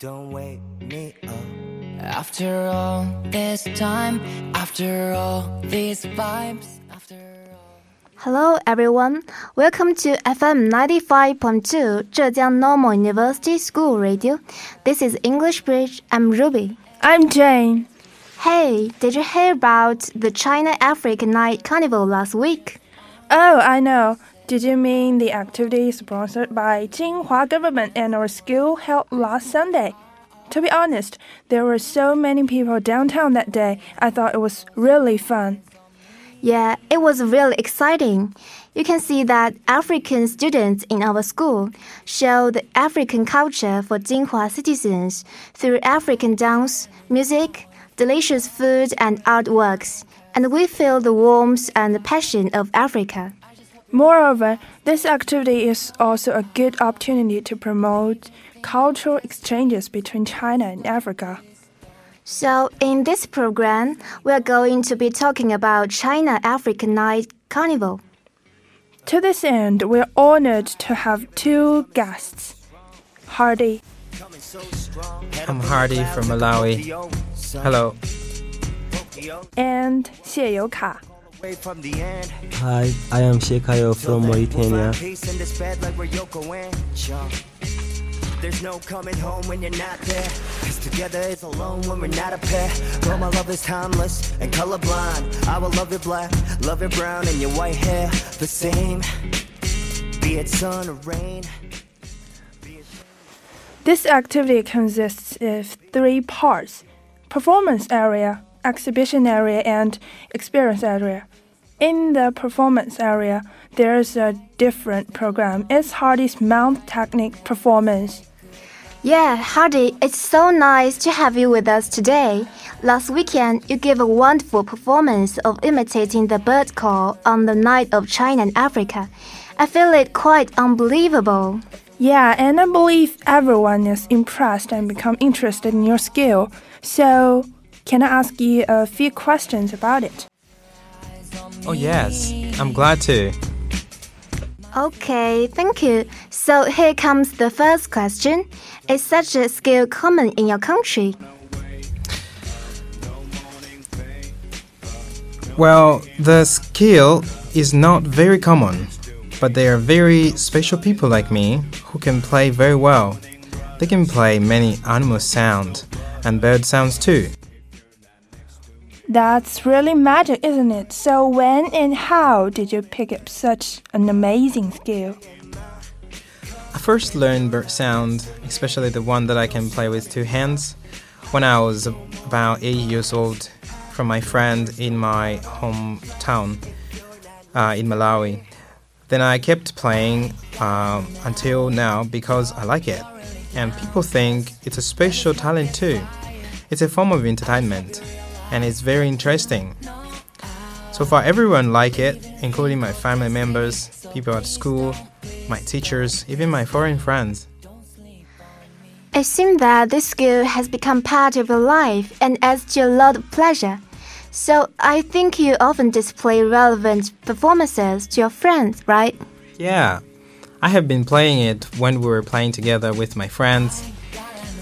Don't wake me up. After all this time, after all these vibes, after. Hello, everyone. Welcome to FM 95.2 Zhejiang Normal University School Radio. This is English Bridge. I'm Ruby. I'm Jane. Hey, did you hear about the China Africa Night Carnival last week? Oh, I know. Did you mean the activity sponsored by Jinhua government and our school held last Sunday? To be honest, there were so many people downtown that day. I thought it was really fun. Yeah, it was really exciting. You can see that African students in our school show the African culture for Jinhua citizens through African dance, music, delicious food, and artworks. And we feel the warmth and the passion of Africa. Moreover, this activity is also a good opportunity to promote cultural exchanges between China and Africa. So, in this program, we are going to be talking about China Africa Night Carnival. To this end, we're honored to have two guests Hardy. I'm Hardy from Malawi. Hello. And Xie Youka. Hi, I am Shekayo from Mauritania. There's no coming home when you're not there. Cause together is alone when we're not a pair. Girl, my love is timeless and colorblind. I will love your black, love your brown, and your white hair. The same, be it sun or rain. This activity consists of three parts performance area, exhibition area, and experience area. In the performance area, there's a different program. It's Hardy's Mount Technique performance. Yeah, Hardy, it's so nice to have you with us today. Last weekend, you gave a wonderful performance of imitating the bird call on the night of China and Africa. I feel it quite unbelievable. Yeah, and I believe everyone is impressed and become interested in your skill. So, can I ask you a few questions about it? Oh, yes. I'm glad to. Okay, thank you. So here comes the first question. Is such a skill common in your country? Well, the skill is not very common, but there are very special people like me who can play very well. They can play many animal sounds and bird sounds too. That's really magic, isn't it? So, when and how did you pick up such an amazing skill? I first learned bird sound, especially the one that I can play with two hands, when I was about eight years old from my friend in my hometown uh, in Malawi. Then I kept playing um, until now because I like it. And people think it's a special talent too. It's a form of entertainment and it's very interesting. So far, everyone like it, including my family members, people at school, my teachers, even my foreign friends. It seems that this skill has become part of your life and adds to a lot of pleasure. So I think you often display relevant performances to your friends, right? Yeah, I have been playing it when we were playing together with my friends.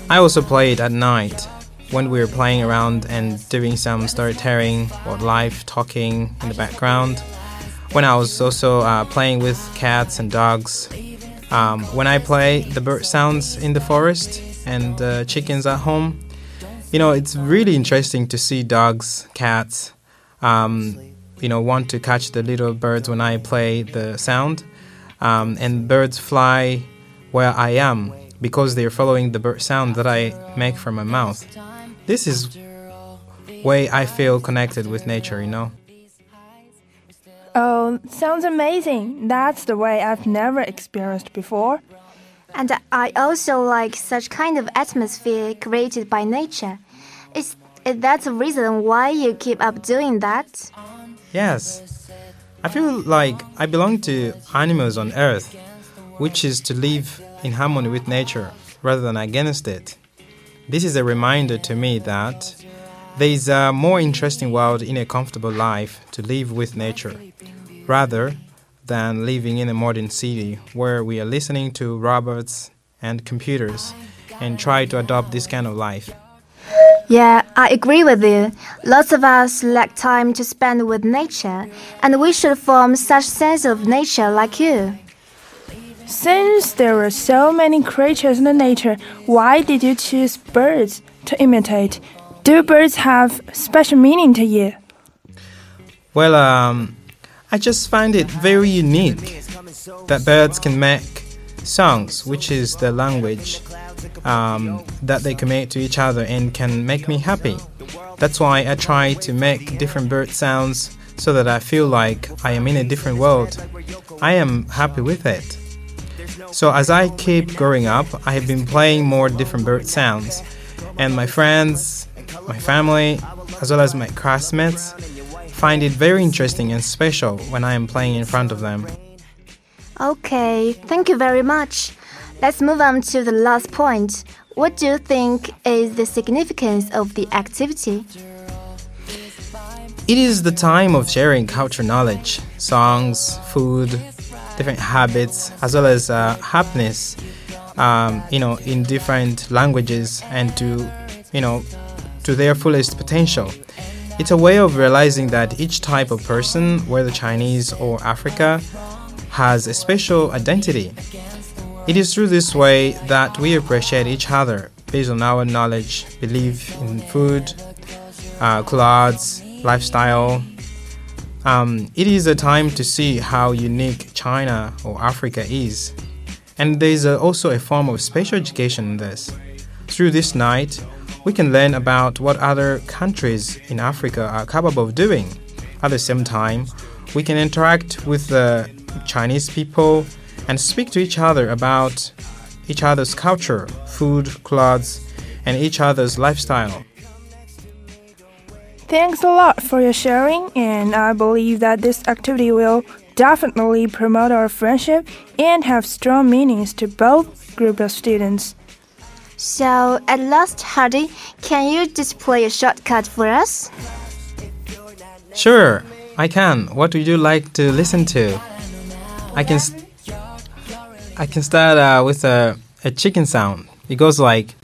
I also play it at night when we were playing around and doing some storytelling or live talking in the background. When I was also uh, playing with cats and dogs. Um, when I play the bird sounds in the forest and uh, chickens at home, you know, it's really interesting to see dogs, cats, um, you know, want to catch the little birds when I play the sound. Um, and birds fly where I am because they're following the bird sound that I make from my mouth. This is way I feel connected with nature, you know. Oh, sounds amazing. That's the way I've never experienced before. And I also like such kind of atmosphere created by nature. Is, is that the reason why you keep up doing that? Yes. I feel like I belong to animals on earth, which is to live in harmony with nature rather than against it. This is a reminder to me that there is a more interesting world in a comfortable life to live with nature, rather than living in a modern city where we are listening to robots and computers and try to adopt this kind of life. Yeah, I agree with you. Lots of us lack time to spend with nature, and we should form such sense of nature like you. Since there are so many creatures in the nature, why did you choose birds to imitate? Do birds have special meaning to you? Well, um, I just find it very unique that birds can make songs, which is the language um, that they commit to each other and can make me happy. That's why I try to make different bird sounds so that I feel like I am in a different world. I am happy with it. So as I keep growing up, I have been playing more different bird sounds, and my friends, my family, as well as my classmates find it very interesting and special when I am playing in front of them. Okay, thank you very much. Let's move on to the last point. What do you think is the significance of the activity? It is the time of sharing cultural knowledge, songs, food, different habits, as well as uh, happiness, um, you know, in different languages and to, you know, to their fullest potential. It's a way of realizing that each type of person, whether Chinese or Africa, has a special identity. It is through this way that we appreciate each other based on our knowledge, belief in food, uh, clothes, lifestyle. Um, it is a time to see how unique China or Africa is. And there is also a form of special education in this. Through this night, we can learn about what other countries in Africa are capable of doing. At the same time, we can interact with the Chinese people and speak to each other about each other's culture, food, clothes, and each other's lifestyle. Thanks a lot for your sharing, and I believe that this activity will definitely promote our friendship and have strong meanings to both group of students. So, at last, Hardy, can you display a shortcut for us? Sure, I can. What would you like to listen to? I can. I can start uh, with a, a chicken sound. It goes like.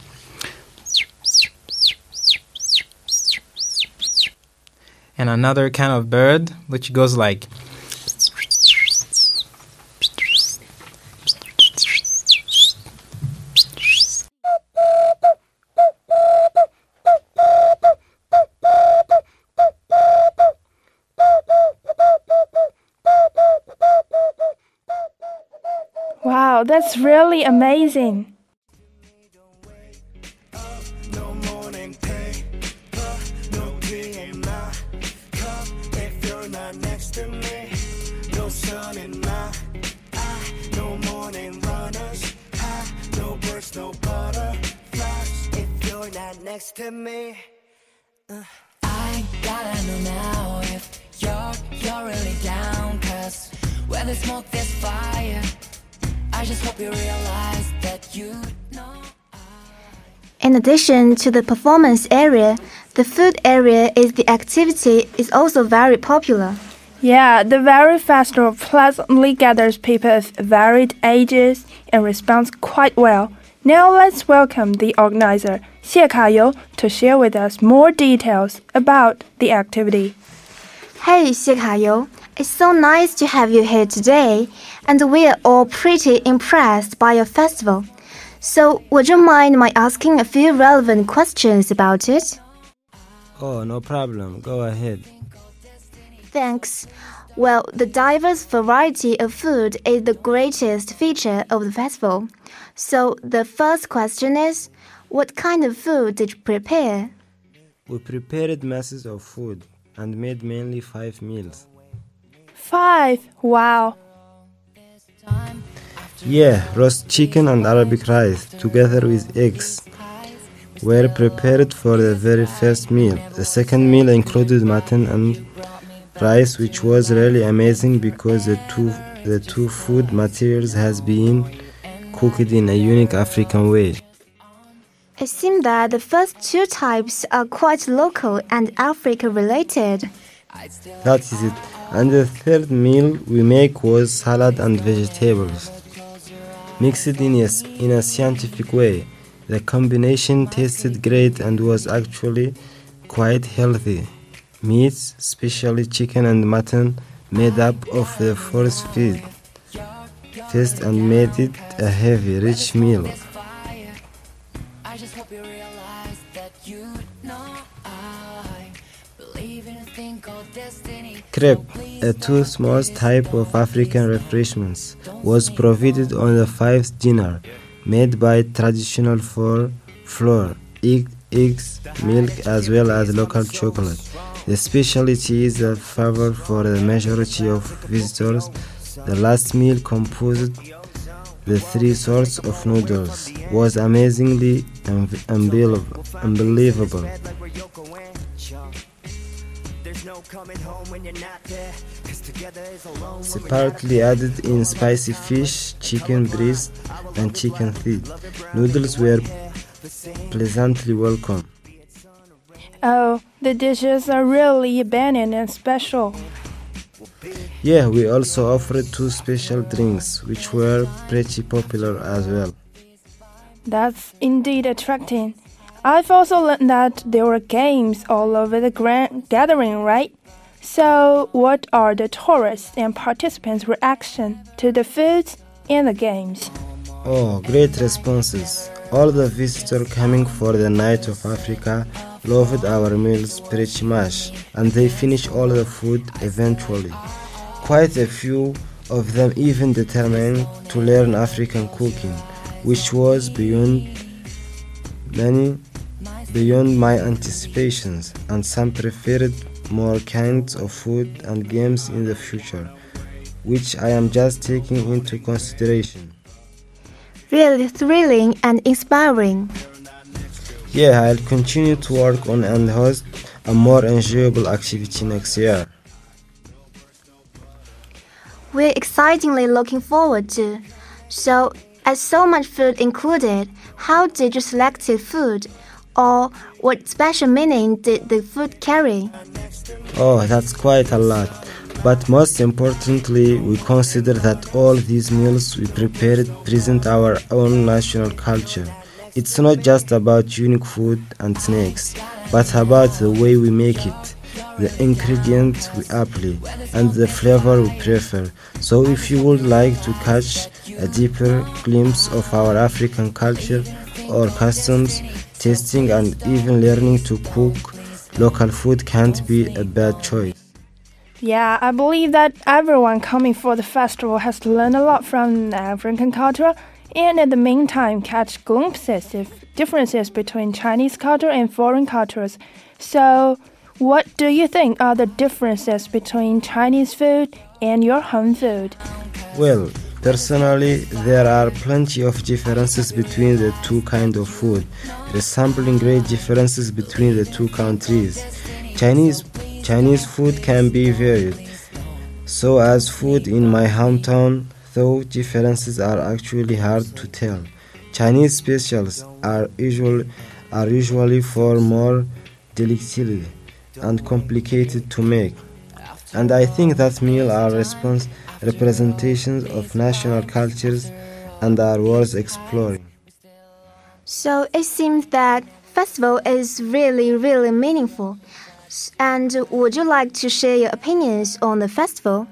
And another kind of bird, which goes like. Wow, that's really amazing. Next to me. Uh. I gotta know now if you're you're really down, cause where there's smoke, there's fire. I just hope you realize that you know. In addition to the performance area, the food area is the activity is also very popular. Yeah, the very festival pleasantly gathers people of varied ages and responds quite well. Now let's welcome the organizer, Xie Kayou, to share with us more details about the activity. Hey, Xie Kayou, it's so nice to have you here today, and we are all pretty impressed by your festival. So, would you mind my asking a few relevant questions about it? Oh, no problem. Go ahead. Thanks. Well, the diverse variety of food is the greatest feature of the festival. So, the first question is what kind of food did you prepare? We prepared masses of food and made mainly five meals. Five? Wow. Yeah, roast chicken and Arabic rice, together with eggs, were prepared for the very first meal. The second meal included mutton and rice, which was really amazing because the two the two food materials has been cooked in a unique African way. It seems that the first two types are quite local and Africa related. That is it. And the third meal we make was salad and vegetables, mixed in a, in a scientific way. The combination tasted great and was actually quite healthy. Meats, especially chicken and mutton, made up of the first feed, feast and made it a heavy, rich meal. I just hope you realize that you know I believe in a thing called destiny. Crepe, oh, a toothmouth type of African refreshments, was provided on the fifth dinner, made by traditional flour, egg, eggs, milk, as well as local chocolate. The specialty is a favor for the majority of visitors. The last meal composed the three sorts of noodles was amazingly un- unbelievable. unbelievable. Separately added in spicy fish, chicken breast, and chicken feet. Noodles were pleasantly welcome. Oh, the dishes are really abandoned and special. Yeah, we also offered two special drinks, which were pretty popular as well. That's indeed attracting. I've also learned that there were games all over the grand gathering, right? So, what are the tourists and participants' reaction to the foods and the games? Oh, great responses. All the visitors coming for the Night of Africa loved our meals pretty much, and they finished all the food eventually. Quite a few of them even determined to learn African cooking, which was beyond many beyond my anticipations, and some preferred more kinds of food and games in the future, which I am just taking into consideration. Really thrilling and inspiring. Yeah, I'll continue to work on and host a more enjoyable activity next year. We're excitingly looking forward to. So, as so much food included, how did you select the food? Or what special meaning did the food carry? Oh, that's quite a lot. But most importantly, we consider that all these meals we prepared present our own national culture. It's not just about unique food and snacks, but about the way we make it, the ingredients we apply, and the flavor we prefer. So, if you would like to catch a deeper glimpse of our African culture or customs, tasting and even learning to cook local food can't be a bad choice. Yeah, I believe that everyone coming for the festival has learned a lot from African culture and in the meantime catch glimpses of differences between Chinese culture and foreign cultures. So, what do you think are the differences between Chinese food and your home food? Well, personally, there are plenty of differences between the two kinds of food, resembling great differences between the two countries. Chinese Chinese food can be varied, so as food in my hometown, though differences are actually hard to tell. Chinese specials are usually are usually for more delicately and complicated to make. And I think that meal are response representations of national cultures and are worth exploring. So it seems that festival is really, really meaningful. And would you like to share your opinions on the festival?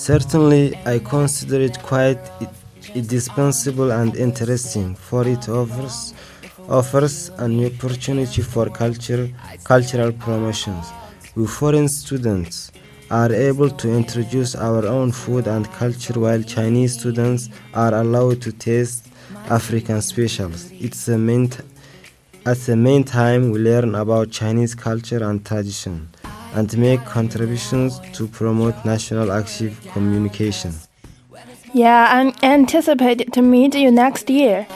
Certainly, I consider it quite indispensable and interesting, for it offers offers an opportunity for culture, cultural promotions. We foreign students are able to introduce our own food and culture while Chinese students are allowed to taste African specials. It's a main at the main time we learn about Chinese culture and tradition and make contributions to promote national active communication. Yeah, I'm anticipated to meet you next year.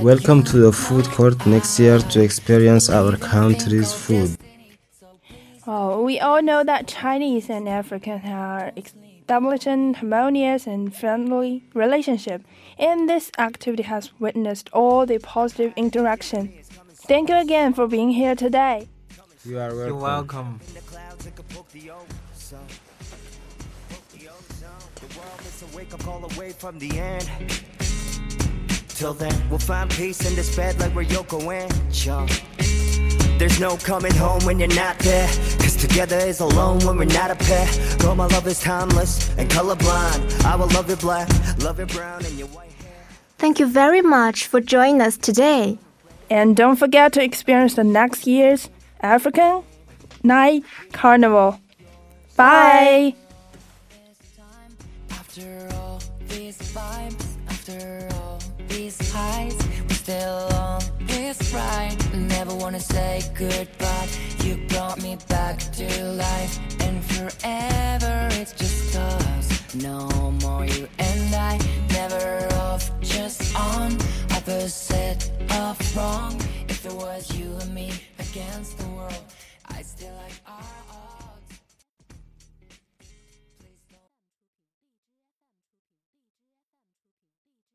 Welcome to the food court next year to experience our country's food. Oh, we all know that Chinese and African are establishing harmonious and friendly relationship, and this activity has witnessed all the positive interaction. Thank you again for being here today. You are You're welcome. It's a wake up call away from the end. Till then, we'll find peace in this bed like we're Yoko and Joe. There's no coming home when you're not there. Cause together is alone when we're not a pair. Girl, my love is timeless and colorblind. I will love you black, love you brown, and your white hair. Thank you very much for joining us today. And don't forget to experience the next year's African Night Carnival. Bye. After all these vibes, after all these highs, we're still on this ride. Never wanna say goodbye. You brought me back to life, and forever it's just us. No more you and I. Never off, just on. Opposite of wrong. If it was you and me against the world, I'd still like our.